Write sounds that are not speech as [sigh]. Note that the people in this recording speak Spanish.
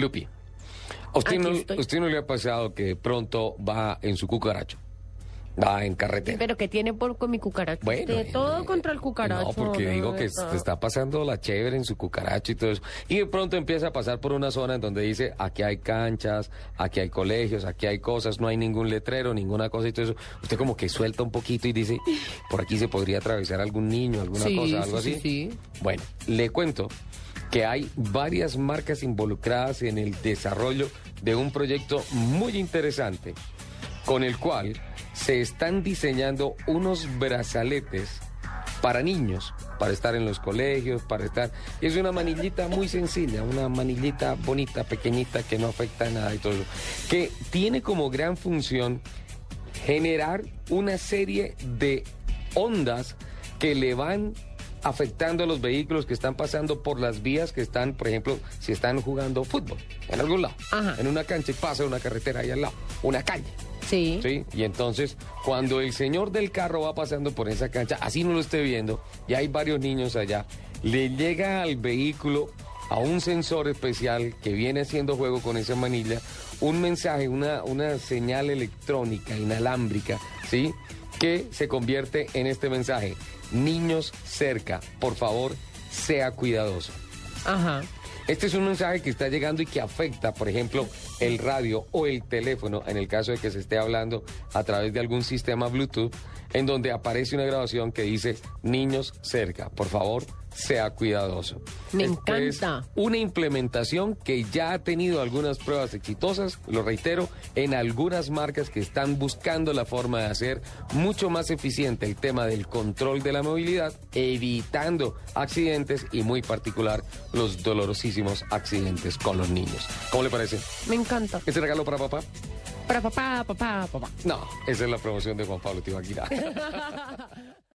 Lupi, ¿a usted no, usted no le ha pasado que de pronto va en su cucaracho? Va en carretera. Pero que tiene por con mi cucaracho. Usted, eh, todo eh, contra el cucaracho. No, porque de digo que verdad. se está pasando la chévere en su cucaracho y todo eso. Y de pronto empieza a pasar por una zona en donde dice, aquí hay canchas, aquí hay colegios, aquí hay cosas, no hay ningún letrero, ninguna cosa y todo eso. Usted como que suelta un poquito y dice, por aquí se podría atravesar algún niño, alguna Sí, cosa, algo sí, así. sí, sí. Bueno, le cuento que hay varias marcas involucradas en el desarrollo de un proyecto muy interesante con el cual se están diseñando unos brazaletes para niños, para estar en los colegios, para estar... Es una manillita muy sencilla, una manillita bonita, pequeñita, que no afecta a nada y todo eso, que tiene como gran función generar una serie de ondas que le van afectando a los vehículos que están pasando por las vías que están, por ejemplo, si están jugando fútbol en algún lado, Ajá. en una cancha y pasa una carretera ahí al lado, una calle. Sí. ¿Sí? Y entonces, cuando el señor del carro va pasando por esa cancha, así no lo esté viendo, y hay varios niños allá, le llega al vehículo a un sensor especial que viene haciendo juego con esa manilla, un mensaje, una, una señal electrónica inalámbrica, ¿sí? Que se convierte en este mensaje. Niños cerca, por favor, sea cuidadoso. Ajá. Este es un mensaje que está llegando y que afecta, por ejemplo, el radio o el teléfono, en el caso de que se esté hablando a través de algún sistema Bluetooth, en donde aparece una grabación que dice niños cerca, por favor, sea cuidadoso. Me encanta. una implementación que ya ha tenido algunas pruebas exitosas, lo reitero, en algunas marcas que están buscando la forma de hacer mucho más eficiente el tema del control de la movilidad, evitando accidentes y muy particular los dolorosísimos accidentes con los niños. ¿Cómo le parece? Me encanta. ¿Ese regalo para papá? Para papá, papá, papá. No, esa es la promoción de Juan Pablo Tibaquira. [laughs]